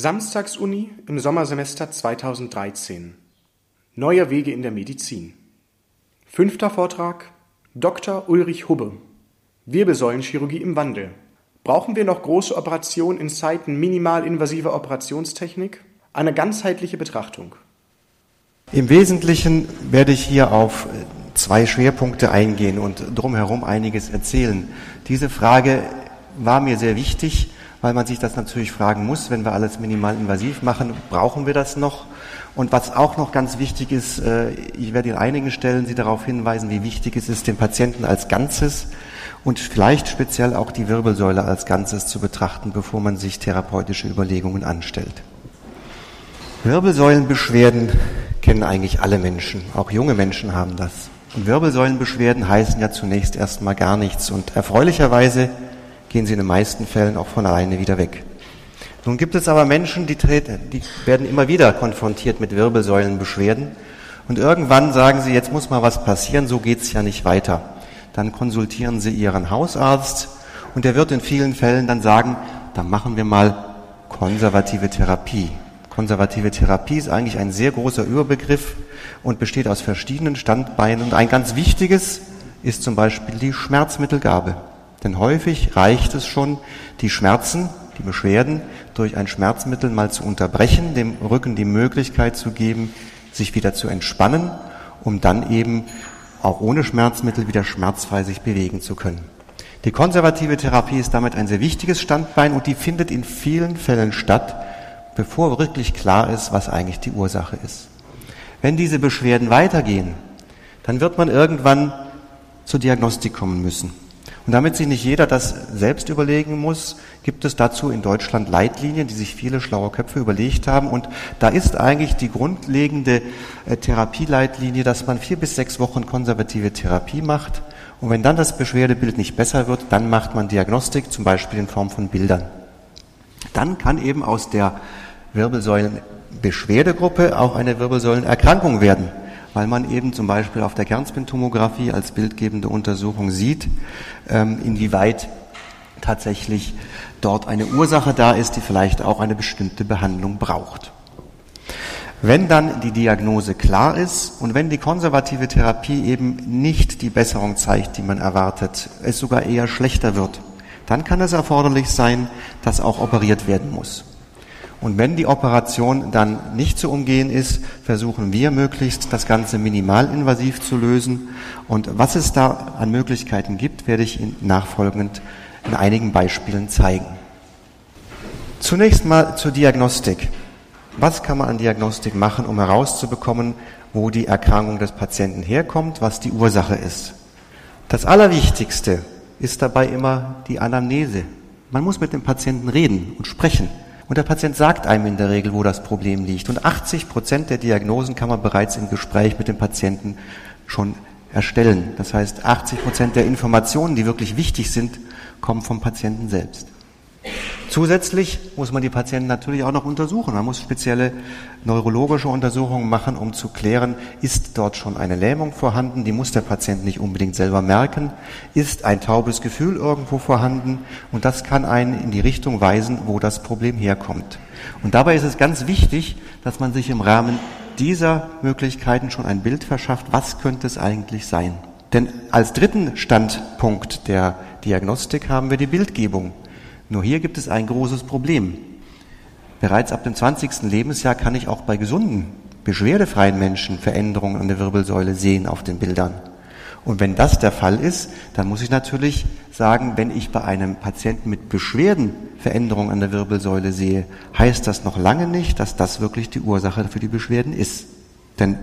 Samstagsuni im Sommersemester 2013 Neue Wege in der Medizin Fünfter Vortrag Dr. Ulrich Hubbe Wirbelsäulenchirurgie im Wandel Brauchen wir noch große Operationen in Zeiten minimalinvasiver Operationstechnik? Eine ganzheitliche Betrachtung. Im Wesentlichen werde ich hier auf zwei Schwerpunkte eingehen und drumherum einiges erzählen. Diese Frage war mir sehr wichtig, weil man sich das natürlich fragen muss, wenn wir alles minimal invasiv machen, brauchen wir das noch? Und was auch noch ganz wichtig ist, äh, ich werde in einigen Stellen Sie darauf hinweisen, wie wichtig es ist, den Patienten als Ganzes und vielleicht speziell auch die Wirbelsäule als Ganzes zu betrachten, bevor man sich therapeutische Überlegungen anstellt. Wirbelsäulenbeschwerden kennen eigentlich alle Menschen, auch junge Menschen haben das. Und Wirbelsäulenbeschwerden heißen ja zunächst erstmal gar nichts und erfreulicherweise gehen sie in den meisten Fällen auch von alleine wieder weg. Nun gibt es aber Menschen, die, treten, die werden immer wieder konfrontiert mit Wirbelsäulenbeschwerden und irgendwann sagen sie, jetzt muss mal was passieren, so geht's ja nicht weiter. Dann konsultieren sie ihren Hausarzt und der wird in vielen Fällen dann sagen, dann machen wir mal konservative Therapie. Konservative Therapie ist eigentlich ein sehr großer Überbegriff und besteht aus verschiedenen Standbeinen und ein ganz wichtiges ist zum Beispiel die Schmerzmittelgabe. Denn häufig reicht es schon, die Schmerzen, die Beschwerden durch ein Schmerzmittel mal zu unterbrechen, dem Rücken die Möglichkeit zu geben, sich wieder zu entspannen, um dann eben auch ohne Schmerzmittel wieder schmerzfrei sich bewegen zu können. Die konservative Therapie ist damit ein sehr wichtiges Standbein und die findet in vielen Fällen statt, bevor wirklich klar ist, was eigentlich die Ursache ist. Wenn diese Beschwerden weitergehen, dann wird man irgendwann zur Diagnostik kommen müssen. Und damit sich nicht jeder das selbst überlegen muss, gibt es dazu in Deutschland Leitlinien, die sich viele schlaue Köpfe überlegt haben. Und da ist eigentlich die grundlegende äh, Therapieleitlinie, dass man vier bis sechs Wochen konservative Therapie macht. Und wenn dann das Beschwerdebild nicht besser wird, dann macht man Diagnostik, zum Beispiel in Form von Bildern. Dann kann eben aus der Wirbelsäulenbeschwerdegruppe auch eine Wirbelsäulenerkrankung werden weil man eben zum Beispiel auf der Kernspintomographie als bildgebende Untersuchung sieht, ähm, inwieweit tatsächlich dort eine Ursache da ist, die vielleicht auch eine bestimmte Behandlung braucht. Wenn dann die Diagnose klar ist und wenn die konservative Therapie eben nicht die Besserung zeigt, die man erwartet, es sogar eher schlechter wird, dann kann es erforderlich sein, dass auch operiert werden muss. Und wenn die Operation dann nicht zu umgehen ist, versuchen wir möglichst das Ganze minimalinvasiv zu lösen. Und was es da an Möglichkeiten gibt, werde ich Ihnen nachfolgend in einigen Beispielen zeigen. Zunächst mal zur Diagnostik. Was kann man an Diagnostik machen, um herauszubekommen, wo die Erkrankung des Patienten herkommt, was die Ursache ist? Das Allerwichtigste ist dabei immer die Anamnese. Man muss mit dem Patienten reden und sprechen. Und der Patient sagt einem in der Regel, wo das Problem liegt. Und 80 Prozent der Diagnosen kann man bereits im Gespräch mit dem Patienten schon erstellen. Das heißt, 80 Prozent der Informationen, die wirklich wichtig sind, kommen vom Patienten selbst. Zusätzlich muss man die Patienten natürlich auch noch untersuchen. Man muss spezielle neurologische Untersuchungen machen, um zu klären, ist dort schon eine Lähmung vorhanden, die muss der Patient nicht unbedingt selber merken, ist ein taubes Gefühl irgendwo vorhanden und das kann einen in die Richtung weisen, wo das Problem herkommt. Und dabei ist es ganz wichtig, dass man sich im Rahmen dieser Möglichkeiten schon ein Bild verschafft, was könnte es eigentlich sein. Denn als dritten Standpunkt der Diagnostik haben wir die Bildgebung. Nur hier gibt es ein großes Problem. Bereits ab dem 20. Lebensjahr kann ich auch bei gesunden, beschwerdefreien Menschen Veränderungen an der Wirbelsäule sehen auf den Bildern. Und wenn das der Fall ist, dann muss ich natürlich sagen, wenn ich bei einem Patienten mit Beschwerden Veränderungen an der Wirbelsäule sehe, heißt das noch lange nicht, dass das wirklich die Ursache für die Beschwerden ist. Denn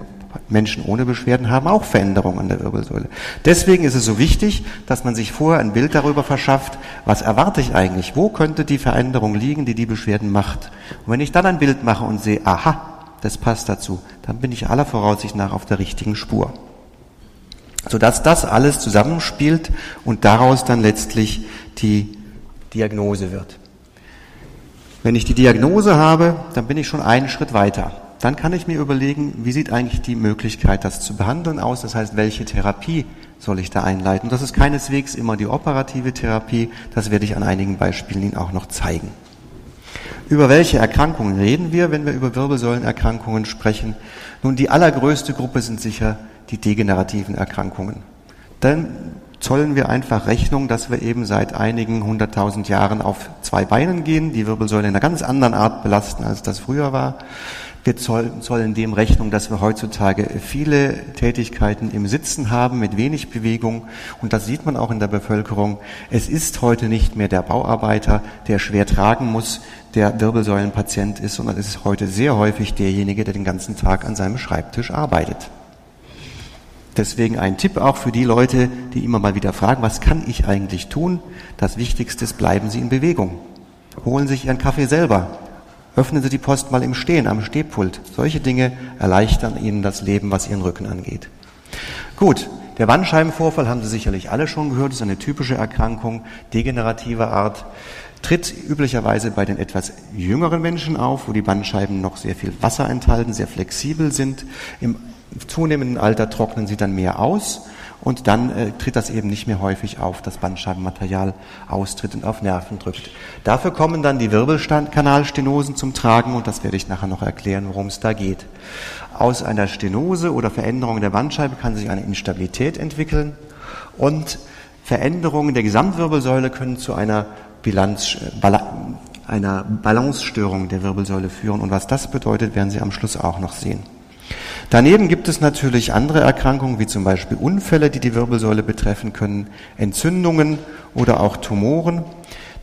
Menschen ohne Beschwerden haben auch Veränderungen an der Wirbelsäule. Deswegen ist es so wichtig, dass man sich vorher ein Bild darüber verschafft, was erwarte ich eigentlich, wo könnte die Veränderung liegen, die die Beschwerden macht. Und wenn ich dann ein Bild mache und sehe, aha, das passt dazu, dann bin ich aller Voraussicht nach auf der richtigen Spur. Sodass das alles zusammenspielt und daraus dann letztlich die Diagnose wird. Wenn ich die Diagnose habe, dann bin ich schon einen Schritt weiter dann kann ich mir überlegen, wie sieht eigentlich die Möglichkeit, das zu behandeln aus? Das heißt, welche Therapie soll ich da einleiten? Das ist keineswegs immer die operative Therapie. Das werde ich an einigen Beispielen Ihnen auch noch zeigen. Über welche Erkrankungen reden wir, wenn wir über Wirbelsäulenerkrankungen sprechen? Nun, die allergrößte Gruppe sind sicher die degenerativen Erkrankungen. Dann zollen wir einfach Rechnung, dass wir eben seit einigen hunderttausend Jahren auf zwei Beinen gehen, die Wirbelsäule in einer ganz anderen Art belasten, als das früher war. Wir zollen dem Rechnung, dass wir heutzutage viele Tätigkeiten im Sitzen haben mit wenig Bewegung. Und das sieht man auch in der Bevölkerung. Es ist heute nicht mehr der Bauarbeiter, der schwer tragen muss, der Wirbelsäulenpatient ist, sondern es ist heute sehr häufig derjenige, der den ganzen Tag an seinem Schreibtisch arbeitet. Deswegen ein Tipp auch für die Leute, die immer mal wieder fragen, was kann ich eigentlich tun? Das Wichtigste ist, bleiben Sie in Bewegung. Holen Sie sich Ihren Kaffee selber. Öffnen Sie die Post mal im Stehen, am Stehpult. Solche Dinge erleichtern Ihnen das Leben, was Ihren Rücken angeht. Gut, der Bandscheibenvorfall haben Sie sicherlich alle schon gehört, ist eine typische Erkrankung degenerativer Art, tritt üblicherweise bei den etwas jüngeren Menschen auf, wo die Bandscheiben noch sehr viel Wasser enthalten, sehr flexibel sind. Im zunehmenden Alter trocknen sie dann mehr aus und dann äh, tritt das eben nicht mehr häufig auf, dass Bandscheibenmaterial austritt und auf Nerven drückt. Dafür kommen dann die Wirbelkanalstenosen zum Tragen und das werde ich nachher noch erklären, worum es da geht. Aus einer Stenose oder Veränderung der Bandscheibe kann sich eine Instabilität entwickeln und Veränderungen der Gesamtwirbelsäule können zu einer Bilanz, äh, einer Balancestörung der Wirbelsäule führen. Und was das bedeutet, werden Sie am Schluss auch noch sehen. Daneben gibt es natürlich andere Erkrankungen, wie zum Beispiel Unfälle, die die Wirbelsäule betreffen können, Entzündungen oder auch Tumoren.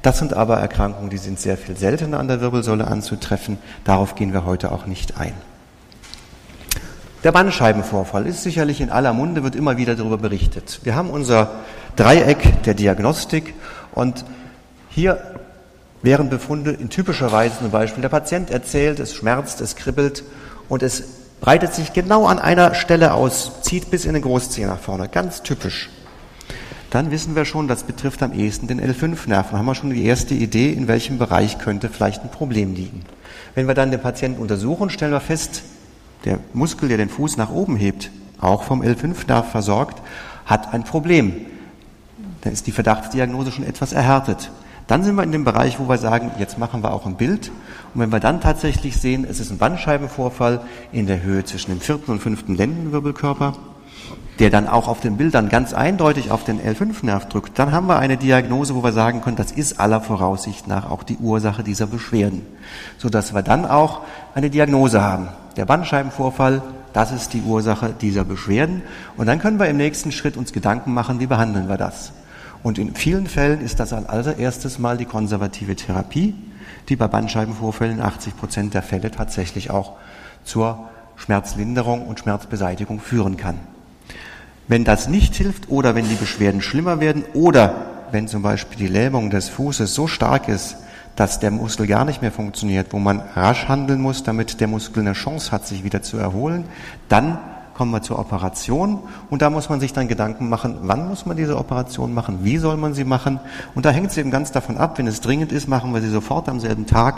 Das sind aber Erkrankungen, die sind sehr viel seltener an der Wirbelsäule anzutreffen. Darauf gehen wir heute auch nicht ein. Der Bandscheibenvorfall ist sicherlich in aller Munde, wird immer wieder darüber berichtet. Wir haben unser Dreieck der Diagnostik und hier wären Befunde in typischer Weise zum Beispiel, der Patient erzählt, es schmerzt, es kribbelt und es breitet sich genau an einer Stelle aus, zieht bis in den Großzeh nach vorne, ganz typisch. Dann wissen wir schon, das betrifft am ehesten den L5-Nerv. Dann haben wir schon die erste Idee, in welchem Bereich könnte vielleicht ein Problem liegen. Wenn wir dann den Patienten untersuchen, stellen wir fest, der Muskel, der den Fuß nach oben hebt, auch vom L5-Nerv versorgt, hat ein Problem. Dann ist die Verdachtsdiagnose schon etwas erhärtet. Dann sind wir in dem Bereich, wo wir sagen, jetzt machen wir auch ein Bild und wenn wir dann tatsächlich sehen, es ist ein Bandscheibenvorfall in der Höhe zwischen dem vierten und fünften Lendenwirbelkörper, der dann auch auf den Bildern ganz eindeutig auf den L5-Nerv drückt, dann haben wir eine Diagnose, wo wir sagen können, das ist aller Voraussicht nach auch die Ursache dieser Beschwerden, sodass wir dann auch eine Diagnose haben. Der Bandscheibenvorfall, das ist die Ursache dieser Beschwerden. Und dann können wir im nächsten Schritt uns Gedanken machen, wie behandeln wir das. Und in vielen Fällen ist das als allererstes mal die konservative Therapie, die bei Bandscheibenvorfällen in 80 Prozent der Fälle tatsächlich auch zur Schmerzlinderung und Schmerzbeseitigung führen kann. Wenn das nicht hilft oder wenn die Beschwerden schlimmer werden oder wenn zum Beispiel die Lähmung des Fußes so stark ist, dass der Muskel gar nicht mehr funktioniert, wo man rasch handeln muss, damit der Muskel eine Chance hat, sich wieder zu erholen, dann kommen wir zur Operation und da muss man sich dann Gedanken machen, wann muss man diese Operation machen, wie soll man sie machen und da hängt es eben ganz davon ab, wenn es dringend ist, machen wir sie sofort am selben Tag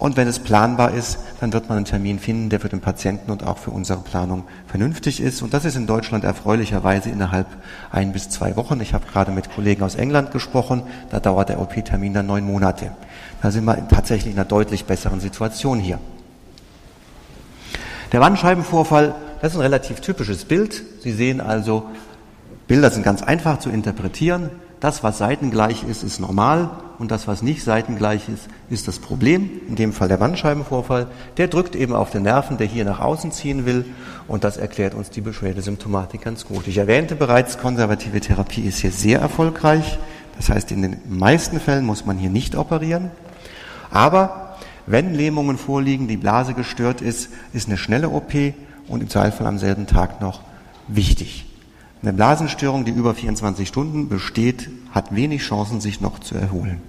und wenn es planbar ist, dann wird man einen Termin finden, der für den Patienten und auch für unsere Planung vernünftig ist und das ist in Deutschland erfreulicherweise innerhalb ein bis zwei Wochen. Ich habe gerade mit Kollegen aus England gesprochen, da dauert der OP-Termin dann neun Monate. Da sind wir tatsächlich in einer deutlich besseren Situation hier. Der Bandscheibenvorfall das ist ein relativ typisches Bild. Sie sehen also, Bilder sind ganz einfach zu interpretieren. Das, was seitengleich ist, ist normal und das, was nicht seitengleich ist, ist das Problem. In dem Fall der Bandscheibenvorfall. Der drückt eben auf den Nerven, der hier nach außen ziehen will und das erklärt uns die Beschwerdesymptomatik ganz gut. Ich erwähnte bereits, konservative Therapie ist hier sehr erfolgreich. Das heißt, in den meisten Fällen muss man hier nicht operieren. Aber wenn Lähmungen vorliegen, die Blase gestört ist, ist eine schnelle OP und im Zweifel am selben Tag noch wichtig. Eine Blasenstörung, die über 24 Stunden besteht, hat wenig Chancen, sich noch zu erholen.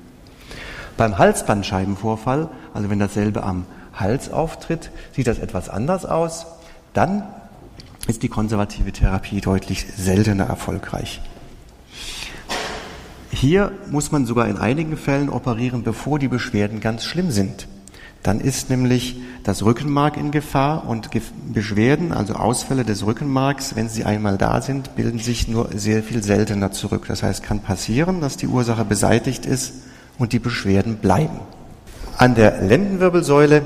Beim Halsbandscheibenvorfall, also wenn dasselbe am Hals auftritt, sieht das etwas anders aus. Dann ist die konservative Therapie deutlich seltener erfolgreich. Hier muss man sogar in einigen Fällen operieren, bevor die Beschwerden ganz schlimm sind. Dann ist nämlich das Rückenmark in Gefahr und Beschwerden, also Ausfälle des Rückenmarks, wenn sie einmal da sind, bilden sich nur sehr viel seltener zurück. Das heißt, kann passieren, dass die Ursache beseitigt ist und die Beschwerden bleiben. An der Lendenwirbelsäule,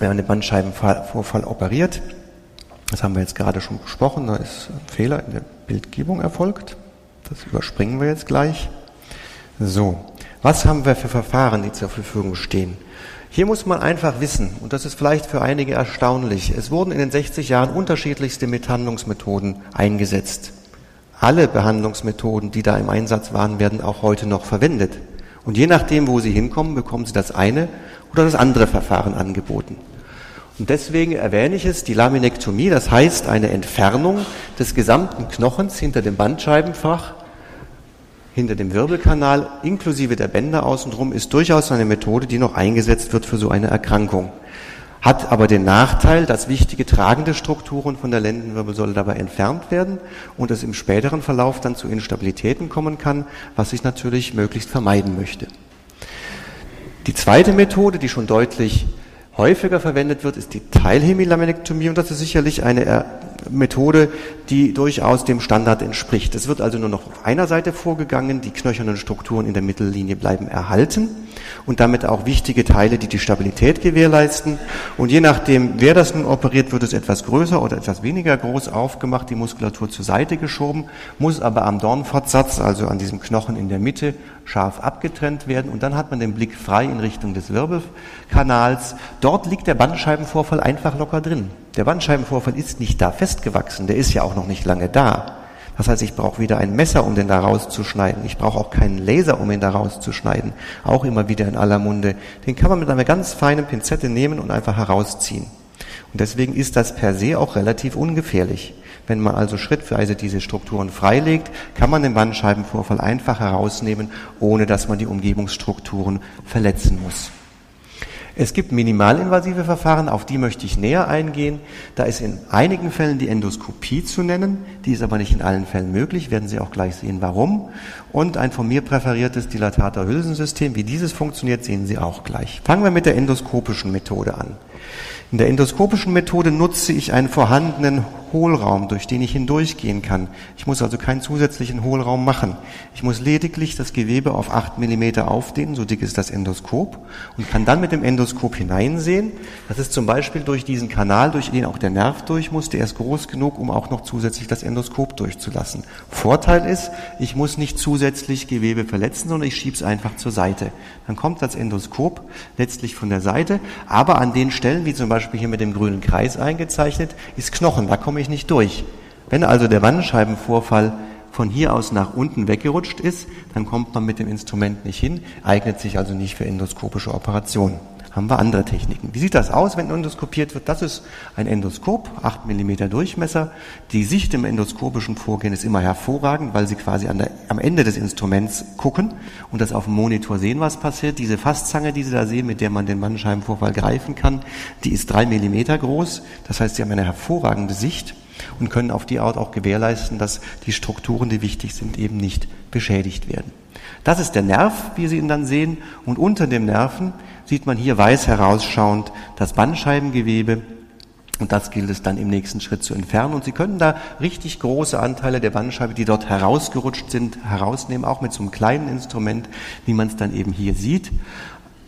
wenn man den Bandscheibenvorfall operiert, das haben wir jetzt gerade schon besprochen, da ist ein Fehler in der Bildgebung erfolgt. Das überspringen wir jetzt gleich. So, was haben wir für Verfahren, die zur Verfügung stehen? Hier muss man einfach wissen, und das ist vielleicht für einige erstaunlich, es wurden in den 60 Jahren unterschiedlichste Behandlungsmethoden eingesetzt. Alle Behandlungsmethoden, die da im Einsatz waren, werden auch heute noch verwendet. Und je nachdem, wo Sie hinkommen, bekommen Sie das eine oder das andere Verfahren angeboten. Und deswegen erwähne ich es, die Laminektomie, das heißt eine Entfernung des gesamten Knochens hinter dem Bandscheibenfach, hinter dem Wirbelkanal, inklusive der Bänder außenrum, ist durchaus eine Methode, die noch eingesetzt wird für so eine Erkrankung. Hat aber den Nachteil, dass wichtige tragende Strukturen von der Lendenwirbelsäule dabei entfernt werden und es im späteren Verlauf dann zu Instabilitäten kommen kann, was ich natürlich möglichst vermeiden möchte. Die zweite Methode, die schon deutlich häufiger verwendet wird, ist die Teilhemilaminektomie und das ist sicherlich eine äh, Methode, die durchaus dem Standard entspricht. Es wird also nur noch auf einer Seite vorgegangen, die knöchernen Strukturen in der Mittellinie bleiben erhalten und damit auch wichtige Teile, die die Stabilität gewährleisten. Und je nachdem, wer das nun operiert, wird es etwas größer oder etwas weniger groß aufgemacht, die Muskulatur zur Seite geschoben, muss aber am Dornfortsatz, also an diesem Knochen in der Mitte, scharf abgetrennt werden und dann hat man den Blick frei in Richtung des Wirbelkanals. Dort liegt der Bandscheibenvorfall einfach locker drin. Der Bandscheibenvorfall ist nicht da festgewachsen, der ist ja auch noch nicht lange da. Das heißt, ich brauche wieder ein Messer, um den da rauszuschneiden. Ich brauche auch keinen Laser, um ihn da rauszuschneiden. Auch immer wieder in aller Munde. Den kann man mit einer ganz feinen Pinzette nehmen und einfach herausziehen. Und deswegen ist das per se auch relativ ungefährlich. Wenn man also schrittweise diese Strukturen freilegt, kann man den Bandscheibenvorfall einfach herausnehmen, ohne dass man die Umgebungsstrukturen verletzen muss. Es gibt minimalinvasive Verfahren, auf die möchte ich näher eingehen. Da ist in einigen Fällen die Endoskopie zu nennen, die ist aber nicht in allen Fällen möglich, werden Sie auch gleich sehen, warum. Und ein von mir präferiertes Dilatator-Hülsensystem, wie dieses funktioniert, sehen Sie auch gleich. Fangen wir mit der endoskopischen Methode an. In der endoskopischen Methode nutze ich einen vorhandenen Hohlraum, durch den ich hindurchgehen kann. Ich muss also keinen zusätzlichen Hohlraum machen. Ich muss lediglich das Gewebe auf acht Millimeter aufdehnen, so dick ist das Endoskop, und kann dann mit dem Endoskop hineinsehen. Das ist zum Beispiel durch diesen Kanal, durch den auch der Nerv durch muss, der ist groß genug, um auch noch zusätzlich das Endoskop durchzulassen. Vorteil ist, ich muss nicht zusätzlich Gewebe verletzen, sondern ich schiebe es einfach zur Seite. Dann kommt das Endoskop letztlich von der Seite, aber an den Stellen, wie zum Beispiel hier mit dem grünen Kreis eingezeichnet, ist Knochen, da komme ich nicht durch. Wenn also der Bandscheibenvorfall von hier aus nach unten weggerutscht ist, dann kommt man mit dem Instrument nicht hin, eignet sich also nicht für endoskopische Operationen haben wir andere Techniken. Wie sieht das aus, wenn endoskopiert wird? Das ist ein Endoskop, 8 mm Durchmesser. Die Sicht im endoskopischen Vorgehen ist immer hervorragend, weil Sie quasi der, am Ende des Instruments gucken und das auf dem Monitor sehen, was passiert. Diese Fasszange, die Sie da sehen, mit der man den Bandscheibenvorfall greifen kann, die ist 3 mm groß. Das heißt, Sie haben eine hervorragende Sicht und können auf die Art auch gewährleisten, dass die Strukturen, die wichtig sind, eben nicht beschädigt werden. Das ist der Nerv, wie Sie ihn dann sehen, und unter dem Nerven sieht man hier weiß herausschauend das Bandscheibengewebe. Und das gilt es dann im nächsten Schritt zu entfernen. Und Sie können da richtig große Anteile der Bandscheibe, die dort herausgerutscht sind, herausnehmen, auch mit so einem kleinen Instrument, wie man es dann eben hier sieht.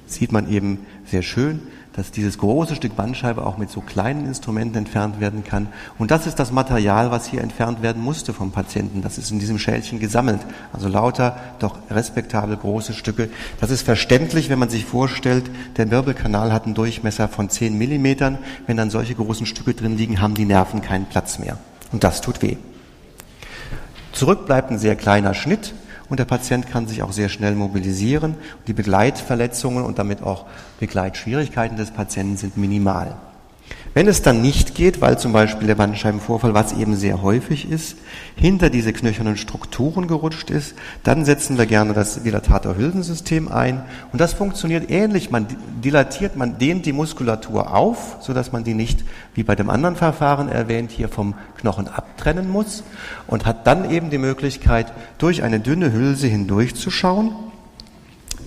Sieht man eben sehr schön dass dieses große Stück Bandscheibe auch mit so kleinen Instrumenten entfernt werden kann. Und das ist das Material, was hier entfernt werden musste vom Patienten. Das ist in diesem Schälchen gesammelt. Also lauter, doch respektabel große Stücke. Das ist verständlich, wenn man sich vorstellt, der Wirbelkanal hat einen Durchmesser von 10 Millimetern. Wenn dann solche großen Stücke drin liegen, haben die Nerven keinen Platz mehr. Und das tut weh. Zurück bleibt ein sehr kleiner Schnitt und der Patient kann sich auch sehr schnell mobilisieren. Die Begleitverletzungen und damit auch Begleitschwierigkeiten des Patienten sind minimal. Wenn es dann nicht geht, weil zum Beispiel der Bandscheibenvorfall, was eben sehr häufig ist, hinter diese knöchernen Strukturen gerutscht ist, dann setzen wir gerne das Dilatator-Hülsensystem ein. Und das funktioniert ähnlich. Man dilatiert, man dehnt die Muskulatur auf, sodass man die nicht, wie bei dem anderen Verfahren erwähnt, hier vom Knochen abtrennen muss und hat dann eben die Möglichkeit, durch eine dünne Hülse hindurchzuschauen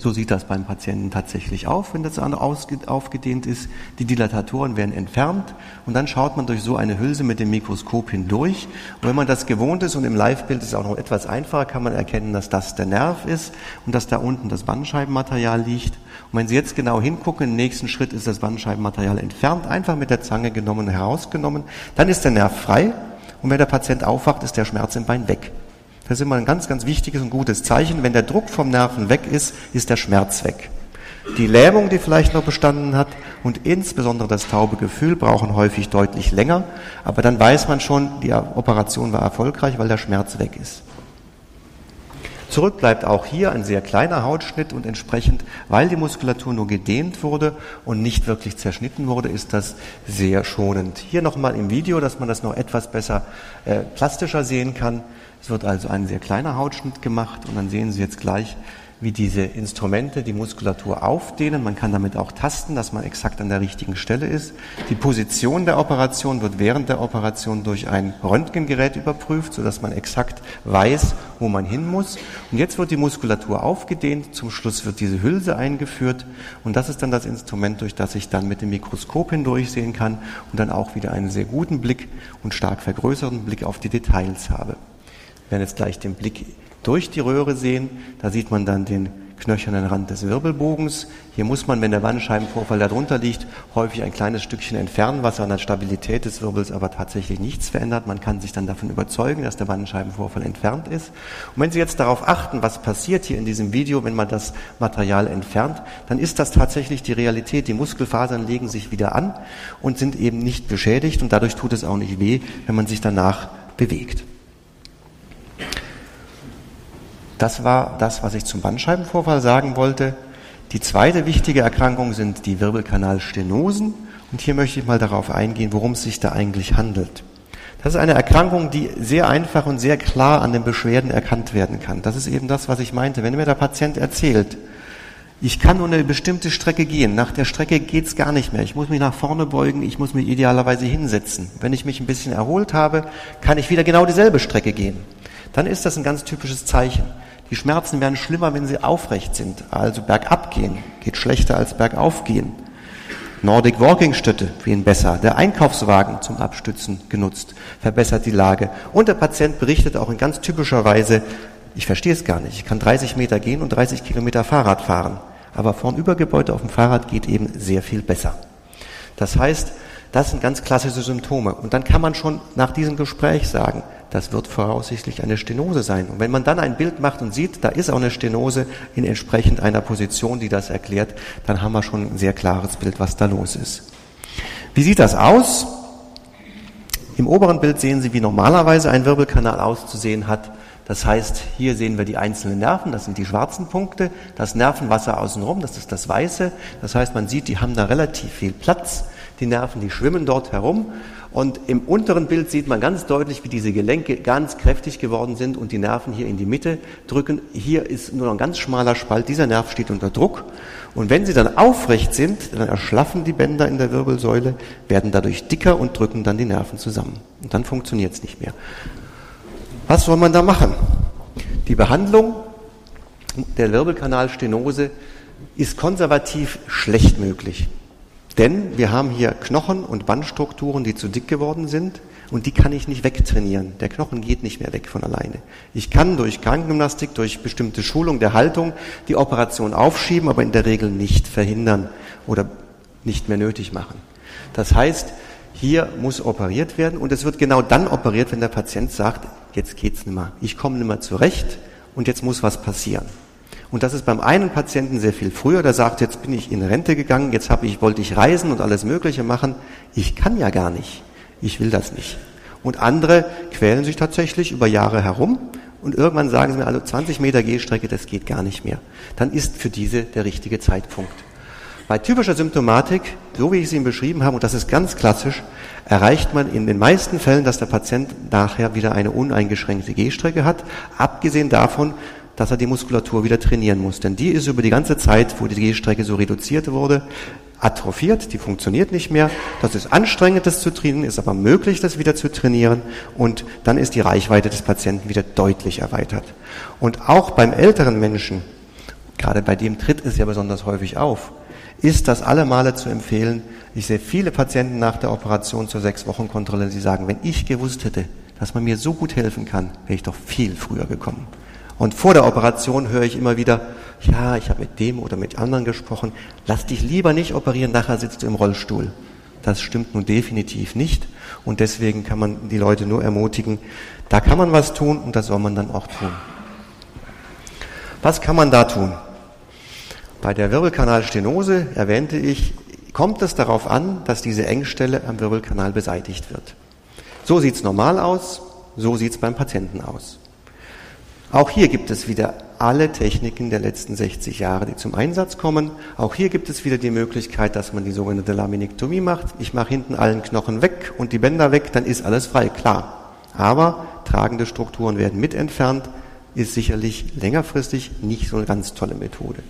So sieht das beim Patienten tatsächlich auf, wenn das aufgedehnt ist. Die Dilatatoren werden entfernt und dann schaut man durch so eine Hülse mit dem Mikroskop hindurch. Und wenn man das gewohnt ist und im Live-Bild ist es auch noch etwas einfacher, kann man erkennen, dass das der Nerv ist und dass da unten das Bandscheibenmaterial liegt. Und wenn Sie jetzt genau hingucken, im nächsten Schritt ist das Bandscheibenmaterial entfernt, einfach mit der Zange genommen herausgenommen. Dann ist der Nerv frei und wenn der Patient aufwacht, ist der Schmerz im Bein weg. Das ist immer ein ganz, ganz wichtiges und gutes Zeichen. Wenn der Druck vom Nerven weg ist, ist der Schmerz weg. Die Lähmung, die vielleicht noch bestanden hat und insbesondere das taube Gefühl brauchen häufig deutlich länger, aber dann weiß man schon, die Operation war erfolgreich, weil der Schmerz weg ist. Zurück bleibt auch hier ein sehr kleiner Hautschnitt und entsprechend, weil die Muskulatur nur gedehnt wurde und nicht wirklich zerschnitten wurde, ist das sehr schonend. Hier nochmal im Video, dass man das noch etwas besser äh, plastischer sehen kann. Es wird also ein sehr kleiner Hautschnitt gemacht und dann sehen Sie jetzt gleich, wie diese Instrumente die Muskulatur aufdehnen. Man kann damit auch tasten, dass man exakt an der richtigen Stelle ist. Die Position der Operation wird während der Operation durch ein Röntgengerät überprüft, sodass man exakt weiß, wo man hin muss. Und jetzt wird die Muskulatur aufgedehnt. Zum Schluss wird diese Hülse eingeführt. Und das ist dann das Instrument, durch das ich dann mit dem Mikroskop hindurchsehen kann und dann auch wieder einen sehr guten Blick und stark vergrößerten Blick auf die Details habe werden jetzt gleich den Blick durch die Röhre sehen. Da sieht man dann den knöchernen Rand des Wirbelbogens. Hier muss man, wenn der Bandscheibenvorfall darunter liegt, häufig ein kleines Stückchen entfernen, was an der Stabilität des Wirbels aber tatsächlich nichts verändert. Man kann sich dann davon überzeugen, dass der Bandscheibenvorfall entfernt ist. Und wenn Sie jetzt darauf achten, was passiert hier in diesem Video, wenn man das Material entfernt, dann ist das tatsächlich die Realität. Die Muskelfasern legen sich wieder an und sind eben nicht beschädigt und dadurch tut es auch nicht weh, wenn man sich danach bewegt. Das war das, was ich zum Bandscheibenvorfall sagen wollte. Die zweite wichtige Erkrankung sind die Wirbelkanalstenosen. Und hier möchte ich mal darauf eingehen, worum es sich da eigentlich handelt. Das ist eine Erkrankung, die sehr einfach und sehr klar an den Beschwerden erkannt werden kann. Das ist eben das, was ich meinte. Wenn mir der Patient erzählt, ich kann nur eine bestimmte Strecke gehen, nach der Strecke geht's gar nicht mehr. Ich muss mich nach vorne beugen, ich muss mich idealerweise hinsetzen. Wenn ich mich ein bisschen erholt habe, kann ich wieder genau dieselbe Strecke gehen. Dann ist das ein ganz typisches Zeichen. Die Schmerzen werden schlimmer, wenn sie aufrecht sind, also bergab gehen, geht schlechter als bergauf gehen. Nordic Walking Stütte gehen besser. Der Einkaufswagen zum Abstützen genutzt, verbessert die Lage. Und der Patient berichtet auch in ganz typischer Weise, ich verstehe es gar nicht. Ich kann 30 Meter gehen und 30 Kilometer Fahrrad fahren. Aber vorm Übergebäude auf dem Fahrrad geht eben sehr viel besser. Das heißt, das sind ganz klassische Symptome. Und dann kann man schon nach diesem Gespräch sagen, das wird voraussichtlich eine Stenose sein. Und wenn man dann ein Bild macht und sieht, da ist auch eine Stenose in entsprechend einer Position, die das erklärt, dann haben wir schon ein sehr klares Bild, was da los ist. Wie sieht das aus? Im oberen Bild sehen Sie, wie normalerweise ein Wirbelkanal auszusehen hat. Das heißt, hier sehen wir die einzelnen Nerven, das sind die schwarzen Punkte, das Nervenwasser außenrum, das ist das weiße. Das heißt, man sieht, die haben da relativ viel Platz. Die Nerven, die schwimmen dort herum und im unteren Bild sieht man ganz deutlich, wie diese Gelenke ganz kräftig geworden sind und die Nerven hier in die Mitte drücken. Hier ist nur noch ein ganz schmaler Spalt. Dieser Nerv steht unter Druck. Und wenn sie dann aufrecht sind, dann erschlaffen die Bänder in der Wirbelsäule, werden dadurch dicker und drücken dann die Nerven zusammen. Und dann funktioniert es nicht mehr. Was soll man da machen? Die Behandlung der Wirbelkanalstenose ist konservativ schlecht möglich. Denn wir haben hier Knochen und Bandstrukturen, die zu dick geworden sind und die kann ich nicht wegtrainieren. Der Knochen geht nicht mehr weg von alleine. Ich kann durch Krankengymnastik, durch bestimmte Schulung der Haltung die Operation aufschieben, aber in der Regel nicht verhindern oder nicht mehr nötig machen. Das heißt, hier muss operiert werden und es wird genau dann operiert, wenn der Patient sagt, jetzt geht's nicht mehr, ich komme nicht mehr zurecht und jetzt muss was passieren. Und das ist beim einen Patienten sehr viel früher, der sagt, jetzt bin ich in Rente gegangen, jetzt habe ich, wollte ich reisen und alles Mögliche machen. Ich kann ja gar nicht. Ich will das nicht. Und andere quälen sich tatsächlich über Jahre herum und irgendwann sagen sie mir, also 20 Meter Gehstrecke, das geht gar nicht mehr. Dann ist für diese der richtige Zeitpunkt. Bei typischer Symptomatik, so wie ich sie Ihnen beschrieben habe, und das ist ganz klassisch, erreicht man in den meisten Fällen, dass der Patient nachher wieder eine uneingeschränkte Gehstrecke hat, abgesehen davon, dass er die Muskulatur wieder trainieren muss. Denn die ist über die ganze Zeit, wo die Gehstrecke so reduziert wurde, atrophiert, die funktioniert nicht mehr. Das ist anstrengend, das zu trainieren, ist aber möglich, das wieder zu trainieren. Und dann ist die Reichweite des Patienten wieder deutlich erweitert. Und auch beim älteren Menschen gerade bei dem tritt es ja besonders häufig auf, ist das alle Male zu empfehlen. Ich sehe viele Patienten nach der Operation zur sechs Wochen Kontrolle, die sagen, wenn ich gewusst hätte, dass man mir so gut helfen kann, wäre ich doch viel früher gekommen. Und vor der Operation höre ich immer wieder, ja, ich habe mit dem oder mit anderen gesprochen, lass dich lieber nicht operieren, nachher sitzt du im Rollstuhl. Das stimmt nun definitiv nicht. Und deswegen kann man die Leute nur ermutigen, da kann man was tun und das soll man dann auch tun. Was kann man da tun? Bei der Wirbelkanalstenose erwähnte ich, kommt es darauf an, dass diese Engstelle am Wirbelkanal beseitigt wird. So sieht es normal aus, so sieht es beim Patienten aus. Auch hier gibt es wieder alle Techniken der letzten 60 Jahre, die zum Einsatz kommen. Auch hier gibt es wieder die Möglichkeit, dass man die sogenannte Laminektomie macht. Ich mache hinten allen Knochen weg und die Bänder weg, dann ist alles frei, klar. Aber tragende Strukturen werden mit entfernt, ist sicherlich längerfristig nicht so eine ganz tolle Methode.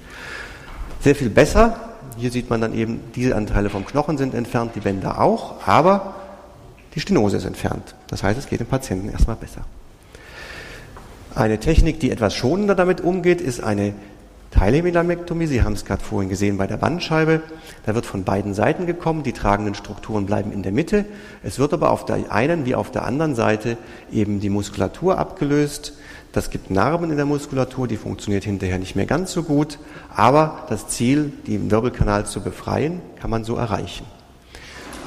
Sehr viel besser, hier sieht man dann eben, diese Anteile vom Knochen sind entfernt, die Bänder auch, aber die Stenose ist entfernt. Das heißt, es geht dem Patienten erstmal besser. Eine Technik, die etwas schonender damit umgeht, ist eine Teilhemilammektomie. Sie haben es gerade vorhin gesehen bei der Bandscheibe. Da wird von beiden Seiten gekommen. Die tragenden Strukturen bleiben in der Mitte. Es wird aber auf der einen wie auf der anderen Seite eben die Muskulatur abgelöst. Das gibt Narben in der Muskulatur, die funktioniert hinterher nicht mehr ganz so gut. Aber das Ziel, den Wirbelkanal zu befreien, kann man so erreichen.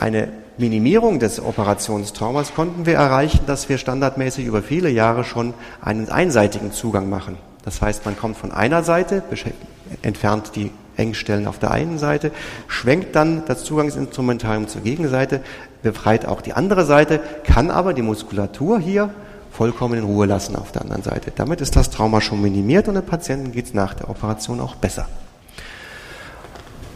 Eine Minimierung des Operationstraumas konnten wir erreichen, dass wir standardmäßig über viele Jahre schon einen einseitigen Zugang machen. Das heißt, man kommt von einer Seite, entfernt die Engstellen auf der einen Seite, schwenkt dann das Zugangsinstrumentarium zur Gegenseite, befreit auch die andere Seite, kann aber die Muskulatur hier vollkommen in Ruhe lassen auf der anderen Seite. Damit ist das Trauma schon minimiert und dem Patienten geht es nach der Operation auch besser.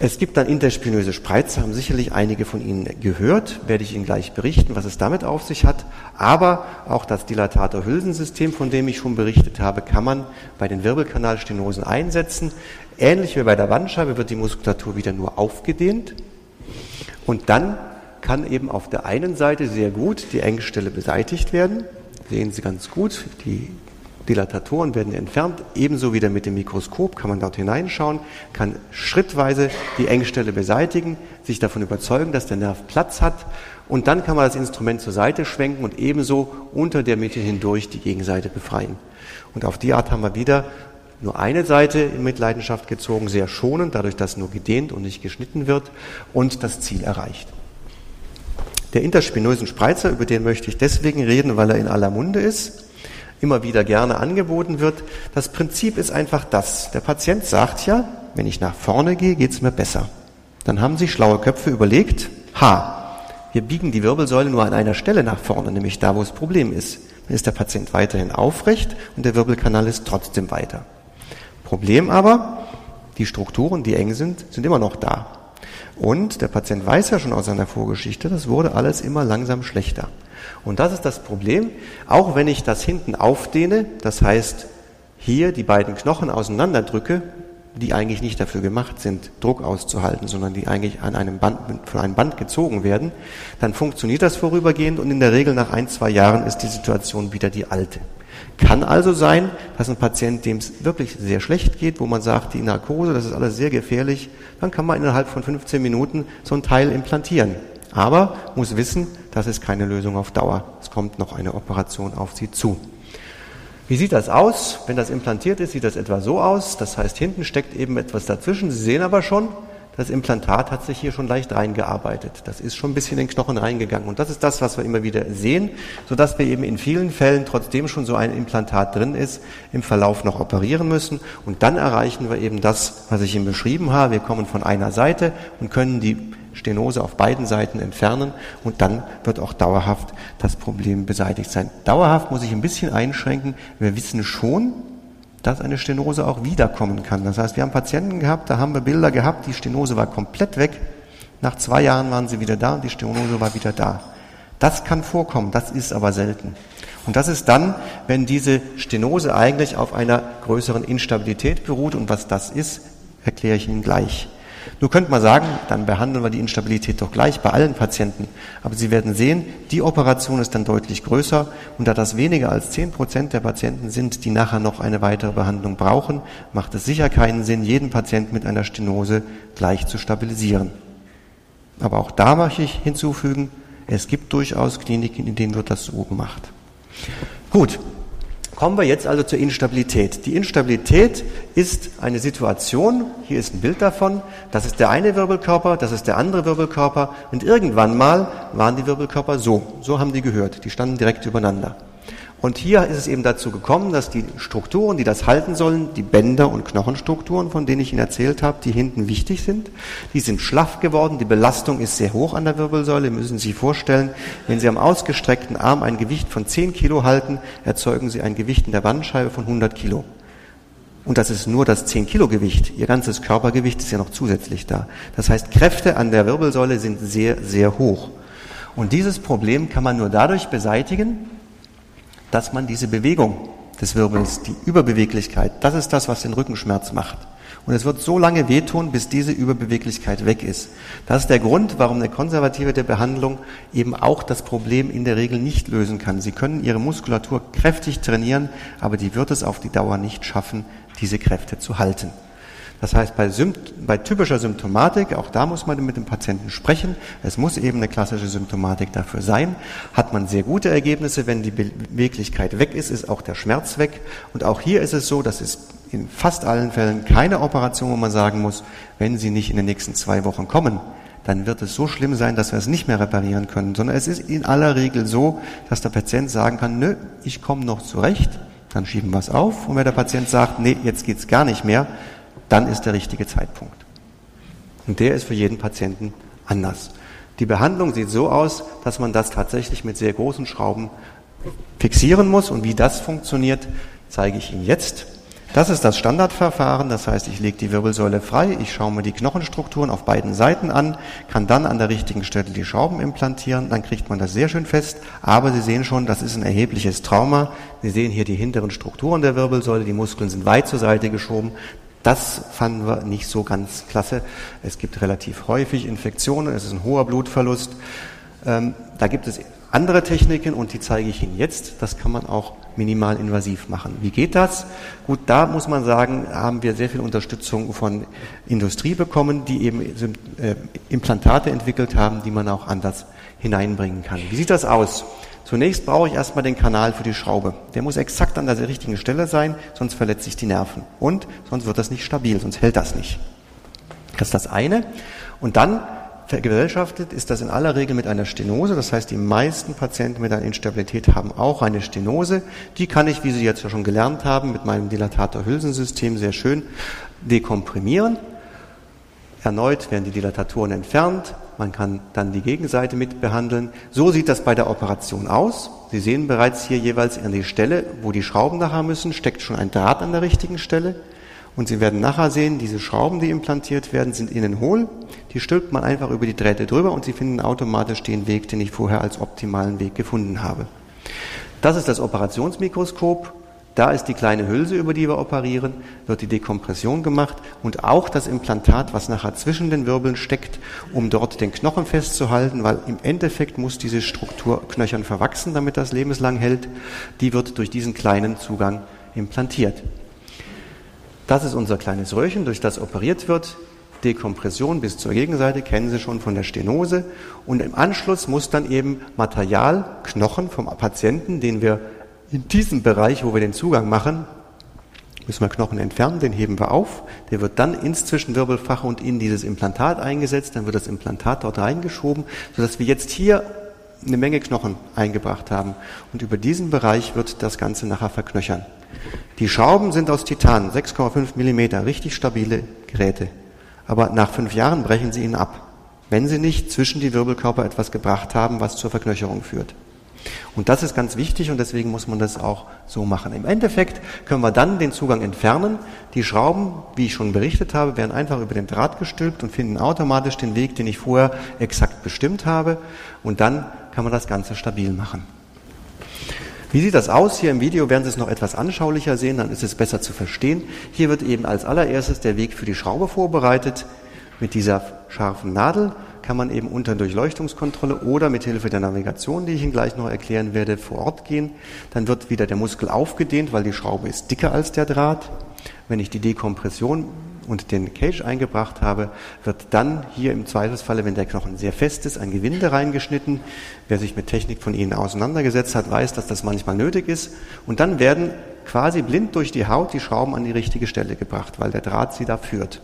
Es gibt dann interspinöse Spreize, haben sicherlich einige von Ihnen gehört, werde ich Ihnen gleich berichten, was es damit auf sich hat. Aber auch das Dilatator-Hülsensystem, von dem ich schon berichtet habe, kann man bei den Wirbelkanalstenosen einsetzen. Ähnlich wie bei der Wandscheibe wird die Muskulatur wieder nur aufgedehnt. Und dann kann eben auf der einen Seite sehr gut die Engstelle beseitigt werden. Sehen Sie ganz gut, die Dilatatoren werden entfernt, ebenso wieder mit dem Mikroskop kann man dort hineinschauen, kann schrittweise die Engstelle beseitigen, sich davon überzeugen, dass der Nerv Platz hat und dann kann man das Instrument zur Seite schwenken und ebenso unter der Mitte hindurch die Gegenseite befreien. Und auf die Art haben wir wieder nur eine Seite in Mitleidenschaft gezogen, sehr schonend, dadurch, dass nur gedehnt und nicht geschnitten wird und das Ziel erreicht. Der interspinösen Spreizer, über den möchte ich deswegen reden, weil er in aller Munde ist immer wieder gerne angeboten wird. Das Prinzip ist einfach das. Der Patient sagt ja, wenn ich nach vorne gehe, geht es mir besser. Dann haben sich schlaue Köpfe überlegt, ha, wir biegen die Wirbelsäule nur an einer Stelle nach vorne, nämlich da, wo das Problem ist. Dann ist der Patient weiterhin aufrecht und der Wirbelkanal ist trotzdem weiter. Problem aber, die Strukturen, die eng sind, sind immer noch da. Und der Patient weiß ja schon aus seiner Vorgeschichte, das wurde alles immer langsam schlechter. Und das ist das Problem, auch wenn ich das hinten aufdehne, das heißt hier die beiden Knochen auseinanderdrücke, die eigentlich nicht dafür gemacht sind, Druck auszuhalten, sondern die eigentlich an einem Band, von einem Band gezogen werden, dann funktioniert das vorübergehend und in der Regel nach ein, zwei Jahren ist die Situation wieder die alte. Kann also sein, dass ein Patient, dem es wirklich sehr schlecht geht, wo man sagt, die Narkose, das ist alles sehr gefährlich, dann kann man innerhalb von 15 Minuten so ein Teil implantieren. Aber muss wissen, das ist keine Lösung auf Dauer. Es kommt noch eine Operation auf Sie zu. Wie sieht das aus? Wenn das implantiert ist, sieht das etwa so aus. Das heißt, hinten steckt eben etwas dazwischen. Sie sehen aber schon, das Implantat hat sich hier schon leicht reingearbeitet. Das ist schon ein bisschen in den Knochen reingegangen. Und das ist das, was wir immer wieder sehen, sodass wir eben in vielen Fällen, trotzdem schon so ein Implantat drin ist, im Verlauf noch operieren müssen. Und dann erreichen wir eben das, was ich Ihnen beschrieben habe. Wir kommen von einer Seite und können die Stenose auf beiden Seiten entfernen und dann wird auch dauerhaft das Problem beseitigt sein. Dauerhaft muss ich ein bisschen einschränken. Wir wissen schon, dass eine Stenose auch wiederkommen kann. Das heißt, wir haben Patienten gehabt, da haben wir Bilder gehabt, die Stenose war komplett weg. Nach zwei Jahren waren sie wieder da und die Stenose war wieder da. Das kann vorkommen, das ist aber selten. Und das ist dann, wenn diese Stenose eigentlich auf einer größeren Instabilität beruht. Und was das ist, erkläre ich Ihnen gleich. Nur könnte man sagen, dann behandeln wir die Instabilität doch gleich bei allen Patienten. Aber Sie werden sehen, die Operation ist dann deutlich größer und da das weniger als zehn Prozent der Patienten sind, die nachher noch eine weitere Behandlung brauchen, macht es sicher keinen Sinn, jeden Patienten mit einer Stenose gleich zu stabilisieren. Aber auch da möchte ich hinzufügen, es gibt durchaus Kliniken, in denen wird das so gemacht. Gut, Kommen wir jetzt also zur Instabilität. Die Instabilität ist eine Situation, hier ist ein Bild davon, das ist der eine Wirbelkörper, das ist der andere Wirbelkörper und irgendwann mal waren die Wirbelkörper so, so haben die gehört, die standen direkt übereinander. Und hier ist es eben dazu gekommen, dass die Strukturen, die das halten sollen, die Bänder- und Knochenstrukturen, von denen ich Ihnen erzählt habe, die hinten wichtig sind, die sind schlaff geworden, die Belastung ist sehr hoch an der Wirbelsäule, müssen Sie sich vorstellen, wenn Sie am ausgestreckten Arm ein Gewicht von 10 Kilo halten, erzeugen Sie ein Gewicht in der Bandscheibe von 100 Kilo. Und das ist nur das 10 Kilo Gewicht. Ihr ganzes Körpergewicht ist ja noch zusätzlich da. Das heißt, Kräfte an der Wirbelsäule sind sehr, sehr hoch. Und dieses Problem kann man nur dadurch beseitigen, dass man diese Bewegung des Wirbels, die Überbeweglichkeit, das ist das, was den Rückenschmerz macht. Und es wird so lange wehtun, bis diese Überbeweglichkeit weg ist. Das ist der Grund, warum eine konservative Behandlung eben auch das Problem in der Regel nicht lösen kann. Sie können Ihre Muskulatur kräftig trainieren, aber die wird es auf die Dauer nicht schaffen, diese Kräfte zu halten. Das heißt, bei, bei, typischer Symptomatik, auch da muss man mit dem Patienten sprechen, es muss eben eine klassische Symptomatik dafür sein, hat man sehr gute Ergebnisse, wenn die Beweglichkeit weg ist, ist auch der Schmerz weg. Und auch hier ist es so, dass es in fast allen Fällen keine Operation, wo man sagen muss, wenn Sie nicht in den nächsten zwei Wochen kommen, dann wird es so schlimm sein, dass wir es nicht mehr reparieren können, sondern es ist in aller Regel so, dass der Patient sagen kann, nö, ich komme noch zurecht, dann schieben wir es auf. Und wenn der Patient sagt, nee, jetzt geht's gar nicht mehr, dann ist der richtige Zeitpunkt. Und der ist für jeden Patienten anders. Die Behandlung sieht so aus, dass man das tatsächlich mit sehr großen Schrauben fixieren muss. Und wie das funktioniert, zeige ich Ihnen jetzt. Das ist das Standardverfahren, das heißt, ich lege die Wirbelsäule frei, ich schaue mir die Knochenstrukturen auf beiden Seiten an, kann dann an der richtigen Stelle die Schrauben implantieren, dann kriegt man das sehr schön fest, aber Sie sehen schon, das ist ein erhebliches Trauma. Sie sehen hier die hinteren Strukturen der Wirbelsäule, die Muskeln sind weit zur Seite geschoben, das fanden wir nicht so ganz klasse. Es gibt relativ häufig Infektionen, es ist ein hoher Blutverlust. Ähm, da gibt es andere Techniken und die zeige ich Ihnen jetzt. Das kann man auch minimal invasiv machen. Wie geht das? Gut, da muss man sagen, haben wir sehr viel Unterstützung von Industrie bekommen, die eben äh, Implantate entwickelt haben, die man auch anders hineinbringen kann. Wie sieht das aus? Zunächst brauche ich erstmal den Kanal für die Schraube. Der muss exakt an der richtigen Stelle sein, sonst verletzt sich die Nerven. Und sonst wird das nicht stabil, sonst hält das nicht. Das ist das eine. Und dann vergesellschaftet ist das in aller Regel mit einer Stenose. Das heißt, die meisten Patienten mit einer Instabilität haben auch eine Stenose. Die kann ich, wie Sie jetzt ja schon gelernt haben, mit meinem Dilatator-Hülsensystem sehr schön dekomprimieren. Erneut werden die Dilatatoren entfernt. Man kann dann die Gegenseite mit behandeln. So sieht das bei der Operation aus. Sie sehen bereits hier jeweils an die Stelle, wo die Schrauben nachher müssen, steckt schon ein Draht an der richtigen Stelle. Und Sie werden nachher sehen, diese Schrauben, die implantiert werden, sind innen hohl. Die stülpt man einfach über die Drähte drüber und Sie finden automatisch den Weg, den ich vorher als optimalen Weg gefunden habe. Das ist das Operationsmikroskop. Da ist die kleine Hülse, über die wir operieren, wird die Dekompression gemacht und auch das Implantat, was nachher zwischen den Wirbeln steckt, um dort den Knochen festzuhalten, weil im Endeffekt muss diese Struktur knöchern verwachsen, damit das lebenslang hält. Die wird durch diesen kleinen Zugang implantiert. Das ist unser kleines Röhrchen, durch das operiert wird. Dekompression bis zur Gegenseite kennen Sie schon von der Stenose. Und im Anschluss muss dann eben Material, Knochen vom Patienten, den wir in diesem Bereich, wo wir den Zugang machen, müssen wir Knochen entfernen, den heben wir auf. Der wird dann ins Zwischenwirbelfach und in dieses Implantat eingesetzt. Dann wird das Implantat dort reingeschoben, sodass wir jetzt hier eine Menge Knochen eingebracht haben. Und über diesen Bereich wird das Ganze nachher verknöchern. Die Schrauben sind aus Titan, 6,5 Millimeter, richtig stabile Geräte. Aber nach fünf Jahren brechen sie ihn ab, wenn sie nicht zwischen die Wirbelkörper etwas gebracht haben, was zur Verknöcherung führt. Und das ist ganz wichtig und deswegen muss man das auch so machen. Im Endeffekt können wir dann den Zugang entfernen. Die Schrauben, wie ich schon berichtet habe, werden einfach über den Draht gestülpt und finden automatisch den Weg, den ich vorher exakt bestimmt habe. Und dann kann man das Ganze stabil machen. Wie sieht das aus? Hier im Video werden Sie es noch etwas anschaulicher sehen, dann ist es besser zu verstehen. Hier wird eben als allererstes der Weg für die Schraube vorbereitet. Mit dieser scharfen Nadel kann man eben unter Durchleuchtungskontrolle oder mit Hilfe der Navigation, die ich Ihnen gleich noch erklären werde, vor Ort gehen. Dann wird wieder der Muskel aufgedehnt, weil die Schraube ist dicker als der Draht. Wenn ich die Dekompression und den Cage eingebracht habe, wird dann hier im Zweifelsfalle, wenn der Knochen sehr fest ist, ein Gewinde reingeschnitten. Wer sich mit Technik von Ihnen auseinandergesetzt hat, weiß, dass das manchmal nötig ist. Und dann werden quasi blind durch die Haut die Schrauben an die richtige Stelle gebracht, weil der Draht sie da führt.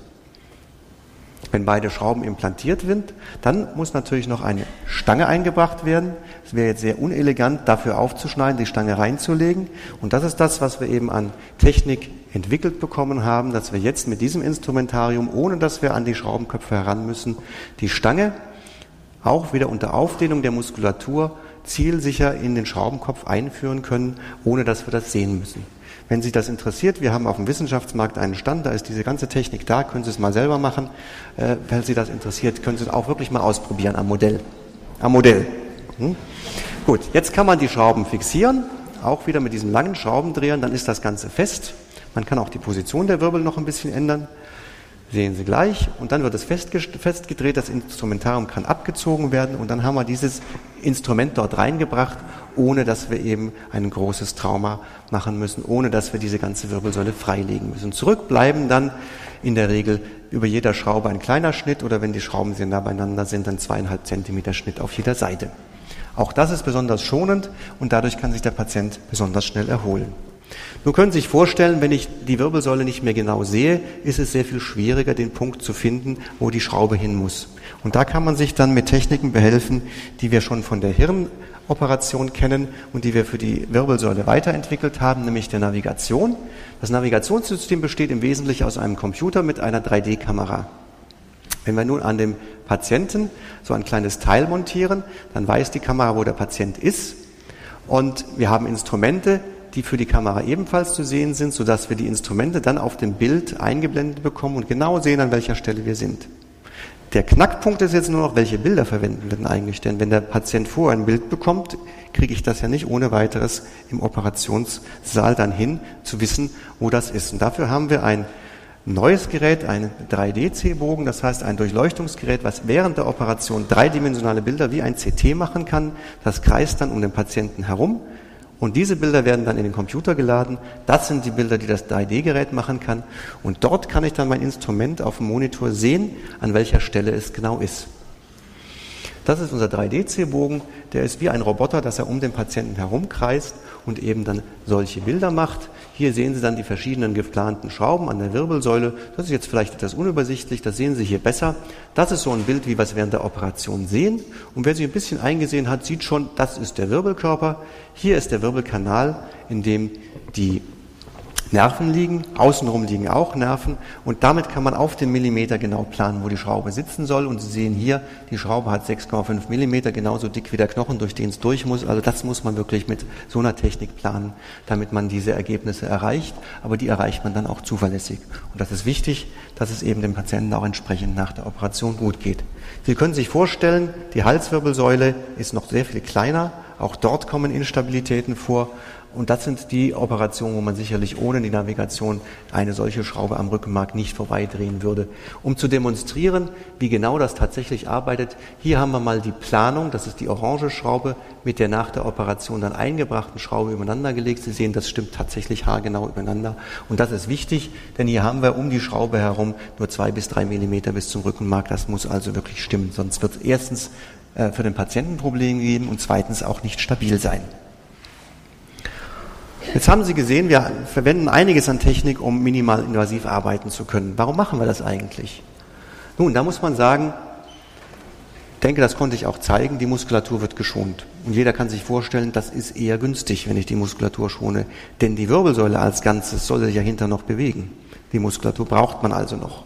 Wenn beide Schrauben implantiert sind, dann muss natürlich noch eine Stange eingebracht werden. Es wäre jetzt sehr unelegant, dafür aufzuschneiden, die Stange reinzulegen. Und das ist das, was wir eben an Technik entwickelt bekommen haben, dass wir jetzt mit diesem Instrumentarium, ohne dass wir an die Schraubenköpfe heran müssen, die Stange auch wieder unter Aufdehnung der Muskulatur zielsicher in den Schraubenkopf einführen können, ohne dass wir das sehen müssen. Wenn Sie das interessiert, wir haben auf dem Wissenschaftsmarkt einen Stand, da ist diese ganze Technik da, können Sie es mal selber machen. Äh, wenn Sie das interessiert, können Sie es auch wirklich mal ausprobieren am Modell. Am Modell. Hm? Gut, jetzt kann man die Schrauben fixieren, auch wieder mit diesen langen Schraubendrehern, dann ist das Ganze fest. Man kann auch die Position der Wirbel noch ein bisschen ändern. Sehen Sie gleich. Und dann wird es festgedreht, das Instrumentarium kann abgezogen werden und dann haben wir dieses Instrument dort reingebracht, ohne dass wir eben ein großes Trauma machen müssen, ohne dass wir diese ganze Wirbelsäule freilegen müssen. Zurückbleiben dann in der Regel über jeder Schraube ein kleiner Schnitt oder wenn die Schrauben sehr nah beieinander sind, dann zweieinhalb Zentimeter Schnitt auf jeder Seite. Auch das ist besonders schonend und dadurch kann sich der Patient besonders schnell erholen. Nun können Sie sich vorstellen, wenn ich die Wirbelsäule nicht mehr genau sehe, ist es sehr viel schwieriger, den Punkt zu finden, wo die Schraube hin muss. Und da kann man sich dann mit Techniken behelfen, die wir schon von der Hirnoperation kennen und die wir für die Wirbelsäule weiterentwickelt haben, nämlich der Navigation. Das Navigationssystem besteht im Wesentlichen aus einem Computer mit einer 3D-Kamera. Wenn wir nun an dem Patienten so ein kleines Teil montieren, dann weiß die Kamera, wo der Patient ist. Und wir haben Instrumente, die für die Kamera ebenfalls zu sehen sind, sodass wir die Instrumente dann auf dem Bild eingeblendet bekommen und genau sehen, an welcher Stelle wir sind. Der Knackpunkt ist jetzt nur noch, welche Bilder verwenden wir denn eigentlich? Denn wenn der Patient vorher ein Bild bekommt, kriege ich das ja nicht ohne weiteres im Operationssaal dann hin, zu wissen, wo das ist. Und dafür haben wir ein neues Gerät, einen 3D-C-Bogen, das heißt ein Durchleuchtungsgerät, was während der Operation dreidimensionale Bilder wie ein CT machen kann. Das kreist dann um den Patienten herum und diese Bilder werden dann in den Computer geladen. Das sind die Bilder, die das 3D-Gerät machen kann. Und dort kann ich dann mein Instrument auf dem Monitor sehen, an welcher Stelle es genau ist. Das ist unser 3D-C-Bogen. Der ist wie ein Roboter, dass er um den Patienten herumkreist und eben dann solche Bilder macht. Hier sehen Sie dann die verschiedenen geplanten Schrauben an der Wirbelsäule. Das ist jetzt vielleicht etwas unübersichtlich, das sehen Sie hier besser. Das ist so ein Bild, wie wir es während der Operation sehen. Und wer sich ein bisschen eingesehen hat, sieht schon, das ist der Wirbelkörper. Hier ist der Wirbelkanal, in dem die Nerven liegen, außenrum liegen auch Nerven und damit kann man auf den Millimeter genau planen, wo die Schraube sitzen soll. Und Sie sehen hier, die Schraube hat 6,5 Millimeter, genauso dick wie der Knochen, durch den es durch muss. Also das muss man wirklich mit so einer Technik planen, damit man diese Ergebnisse erreicht. Aber die erreicht man dann auch zuverlässig. Und das ist wichtig, dass es eben dem Patienten auch entsprechend nach der Operation gut geht. Sie können sich vorstellen, die Halswirbelsäule ist noch sehr viel kleiner. Auch dort kommen Instabilitäten vor. Und das sind die Operationen, wo man sicherlich ohne die Navigation eine solche Schraube am Rückenmark nicht vorbeidrehen würde. Um zu demonstrieren, wie genau das tatsächlich arbeitet, hier haben wir mal die Planung, das ist die orange Schraube mit der nach der Operation dann eingebrachten Schraube übereinander gelegt. Sie sehen, das stimmt tatsächlich haargenau übereinander. Und das ist wichtig, denn hier haben wir um die Schraube herum nur zwei bis drei Millimeter bis zum Rückenmark. Das muss also wirklich stimmen, sonst wird es erstens äh, für den Patienten Probleme geben und zweitens auch nicht stabil sein. Jetzt haben Sie gesehen, wir verwenden einiges an Technik, um minimal invasiv arbeiten zu können. Warum machen wir das eigentlich? Nun, da muss man sagen, ich denke, das konnte ich auch zeigen, die Muskulatur wird geschont. Und jeder kann sich vorstellen, das ist eher günstig, wenn ich die Muskulatur schone. Denn die Wirbelsäule als Ganzes soll sich ja hinter noch bewegen. Die Muskulatur braucht man also noch.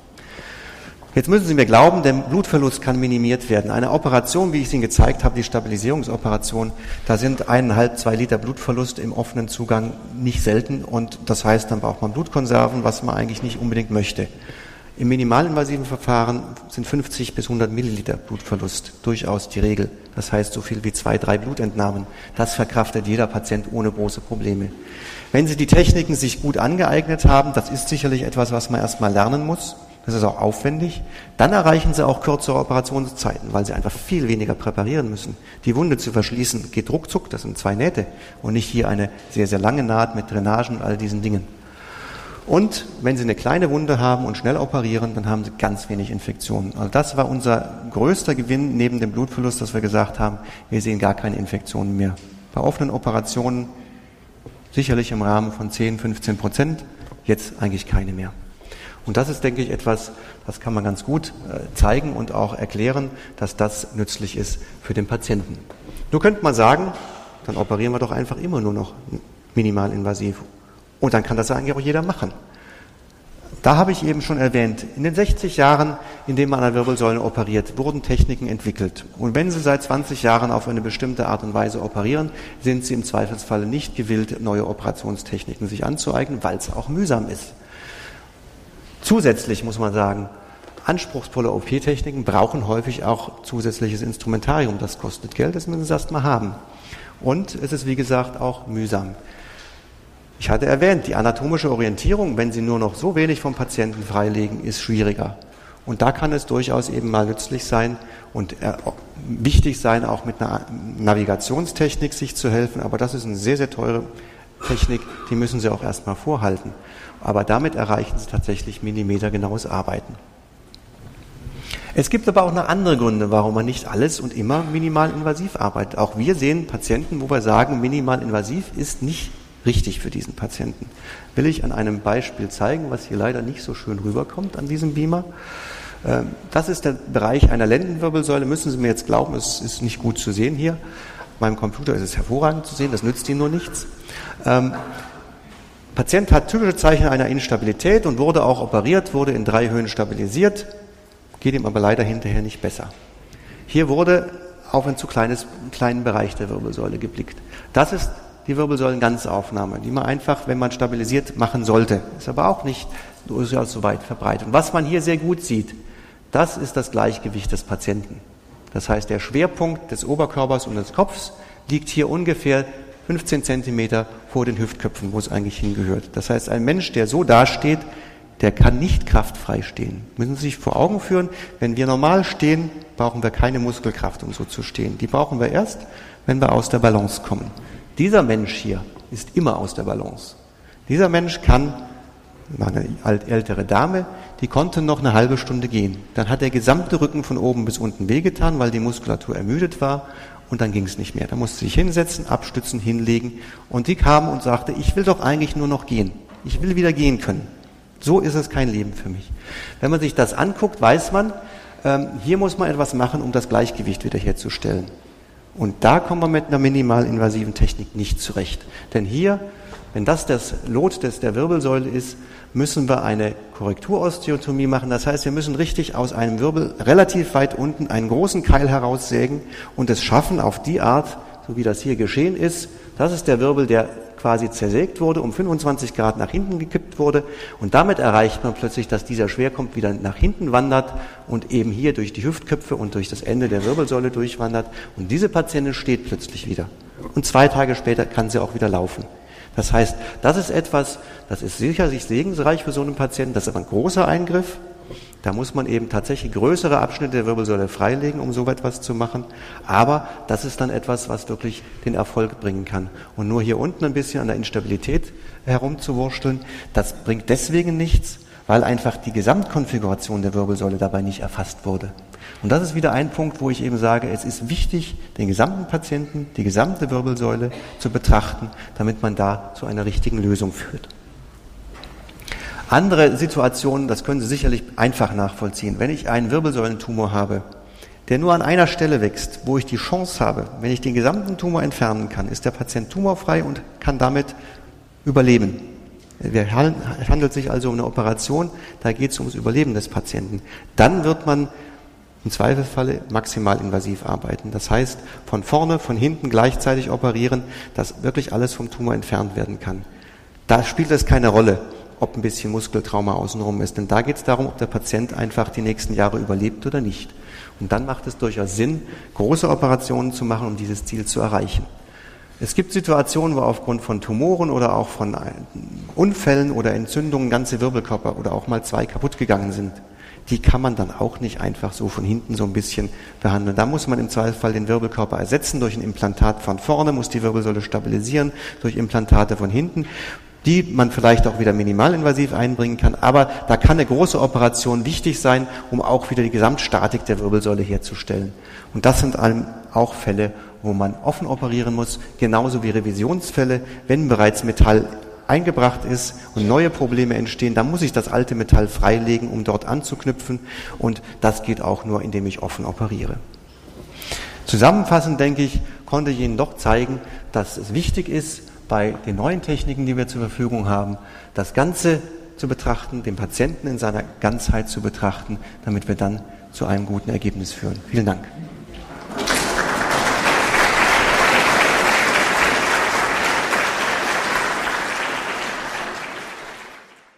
Jetzt müssen Sie mir glauben, der Blutverlust kann minimiert werden. Eine Operation, wie ich es Ihnen gezeigt habe, die Stabilisierungsoperation, da sind eineinhalb, zwei Liter Blutverlust im offenen Zugang nicht selten und das heißt, dann braucht man Blutkonserven, was man eigentlich nicht unbedingt möchte. Im minimalinvasiven Verfahren sind 50 bis 100 Milliliter Blutverlust durchaus die Regel. Das heißt so viel wie zwei, drei Blutentnahmen. Das verkraftet jeder Patient ohne große Probleme. Wenn Sie die Techniken sich gut angeeignet haben, das ist sicherlich etwas, was man erstmal lernen muss, Das ist auch aufwendig. Dann erreichen sie auch kürzere Operationszeiten, weil sie einfach viel weniger präparieren müssen. Die Wunde zu verschließen geht ruckzuck, das sind zwei Nähte und nicht hier eine sehr, sehr lange Naht mit Drainagen und all diesen Dingen. Und wenn Sie eine kleine Wunde haben und schnell operieren, dann haben Sie ganz wenig Infektionen. Also das war unser größter Gewinn neben dem Blutverlust, dass wir gesagt haben, wir sehen gar keine Infektionen mehr. Bei offenen Operationen sicherlich im Rahmen von 10, 15 Prozent, jetzt eigentlich keine mehr. Und das ist, denke ich, etwas, das kann man ganz gut äh, zeigen und auch erklären, dass das nützlich ist für den Patienten. Nur könnte man sagen, dann operieren wir doch einfach immer nur noch minimalinvasiv und dann kann das eigentlich auch jeder machen. Da habe ich eben schon erwähnt, in den 60 Jahren, in denen man an der Wirbelsäule operiert, wurden Techniken entwickelt. Und wenn Sie seit 20 Jahren auf eine bestimmte Art und Weise operieren, sind Sie im Zweifelsfalle nicht gewillt, neue Operationstechniken sich anzueignen, weil es auch mühsam ist. Zusätzlich muss man sagen, anspruchsvolle OP-Techniken brauchen häufig auch zusätzliches Instrumentarium. Das kostet Geld, das müssen Sie erstmal haben. Und es ist, wie gesagt, auch mühsam. Ich hatte erwähnt, die anatomische Orientierung, wenn Sie nur noch so wenig vom Patienten freilegen, ist schwieriger. Und da kann es durchaus eben mal nützlich sein und äh, wichtig sein, auch mit einer Navigationstechnik sich zu helfen. Aber das ist eine sehr, sehr teure Technik, die müssen Sie auch erstmal vorhalten. Aber damit erreichen Sie tatsächlich millimetergenaues Arbeiten. Es gibt aber auch noch andere Gründe, warum man nicht alles und immer minimalinvasiv arbeitet. Auch wir sehen Patienten, wo wir sagen, minimalinvasiv ist nicht richtig für diesen Patienten. Will ich an einem Beispiel zeigen, was hier leider nicht so schön rüberkommt an diesem Beamer. Ähm, das ist der Bereich einer Lendenwirbelsäule. Müssen Sie mir jetzt glauben, es ist nicht gut zu sehen hier. Auf meinem Computer ist es hervorragend zu sehen, das nützt Ihnen nur nichts. Patient hat typische Zeichen einer Instabilität und wurde auch operiert, wurde in drei Höhen stabilisiert, geht ihm aber leider hinterher nicht besser. Hier wurde auf einen zu kleines, kleinen Bereich der Wirbelsäule geblickt. Das ist die Wirbelsäulenganzaufnahme, die man einfach, wenn man stabilisiert, machen sollte. Ist aber auch nicht durchaus so weit verbreitet. Und was man hier sehr gut sieht, das ist das Gleichgewicht des Patienten. Das heißt, der Schwerpunkt des Oberkörpers und des Kopfs liegt hier ungefähr 15 Zentimeter vor den Hüftköpfen, wo es eigentlich hingehört. Das heißt, ein Mensch, der so dasteht, der kann nicht kraftfrei stehen. Müssen Sie sich vor Augen führen, wenn wir normal stehen, brauchen wir keine Muskelkraft, um so zu stehen. Die brauchen wir erst, wenn wir aus der Balance kommen. Dieser Mensch hier ist immer aus der Balance. Dieser Mensch kann, eine ältere Dame, die konnte noch eine halbe Stunde gehen. Dann hat der gesamte Rücken von oben bis unten wehgetan, weil die Muskulatur ermüdet war und dann ging es nicht mehr. Da musste sie sich hinsetzen, abstützen, hinlegen und die kam und sagte, ich will doch eigentlich nur noch gehen. Ich will wieder gehen können. So ist es kein Leben für mich. Wenn man sich das anguckt, weiß man, ähm, hier muss man etwas machen, um das Gleichgewicht wiederherzustellen. Und da kommen wir mit einer minimalinvasiven Technik nicht zurecht. Denn hier, wenn das das Lot des, der Wirbelsäule ist, müssen wir eine Korrekturosteotomie machen. Das heißt, wir müssen richtig aus einem Wirbel relativ weit unten einen großen Keil heraussägen und es schaffen auf die Art, so wie das hier geschehen ist. Das ist der Wirbel, der quasi zersägt wurde, um 25 Grad nach hinten gekippt wurde. Und damit erreicht man plötzlich, dass dieser Schwerpunkt wieder nach hinten wandert und eben hier durch die Hüftköpfe und durch das Ende der Wirbelsäule durchwandert. Und diese Patientin steht plötzlich wieder. Und zwei Tage später kann sie auch wieder laufen. Das heißt, das ist etwas, das ist sicherlich segensreich für so einen Patienten. Das ist aber ein großer Eingriff. Da muss man eben tatsächlich größere Abschnitte der Wirbelsäule freilegen, um so etwas zu machen. Aber das ist dann etwas, was wirklich den Erfolg bringen kann. Und nur hier unten ein bisschen an der Instabilität herumzuwursteln, das bringt deswegen nichts, weil einfach die Gesamtkonfiguration der Wirbelsäule dabei nicht erfasst wurde. Und das ist wieder ein Punkt, wo ich eben sage, es ist wichtig, den gesamten Patienten, die gesamte Wirbelsäule zu betrachten, damit man da zu einer richtigen Lösung führt. Andere Situationen, das können Sie sicherlich einfach nachvollziehen. Wenn ich einen Wirbelsäulentumor habe, der nur an einer Stelle wächst, wo ich die Chance habe, wenn ich den gesamten Tumor entfernen kann, ist der Patient tumorfrei und kann damit überleben. Es handelt sich also um eine Operation, da geht es ums Überleben des Patienten. Dann wird man im Zweifelsfalle maximal invasiv arbeiten. Das heißt, von vorne, von hinten gleichzeitig operieren, dass wirklich alles vom Tumor entfernt werden kann. Da spielt es keine Rolle, ob ein bisschen Muskeltrauma außenrum ist. Denn da geht es darum, ob der Patient einfach die nächsten Jahre überlebt oder nicht. Und dann macht es durchaus Sinn, große Operationen zu machen, um dieses Ziel zu erreichen. Es gibt Situationen, wo aufgrund von Tumoren oder auch von Unfällen oder Entzündungen ganze Wirbelkörper oder auch mal zwei kaputt gegangen sind. Die kann man dann auch nicht einfach so von hinten so ein bisschen behandeln. Da muss man im Zweifelsfall den Wirbelkörper ersetzen durch ein Implantat von vorne, muss die Wirbelsäule stabilisieren durch Implantate von hinten die man vielleicht auch wieder minimalinvasiv einbringen kann. Aber da kann eine große Operation wichtig sein, um auch wieder die Gesamtstatik der Wirbelsäule herzustellen. Und das sind auch Fälle, wo man offen operieren muss, genauso wie Revisionsfälle, wenn bereits Metall eingebracht ist und neue Probleme entstehen, dann muss ich das alte Metall freilegen, um dort anzuknüpfen. Und das geht auch nur, indem ich offen operiere. Zusammenfassend denke ich, konnte ich Ihnen doch zeigen, dass es wichtig ist, bei den neuen Techniken, die wir zur Verfügung haben, das Ganze zu betrachten, den Patienten in seiner Ganzheit zu betrachten, damit wir dann zu einem guten Ergebnis führen. Vielen Dank.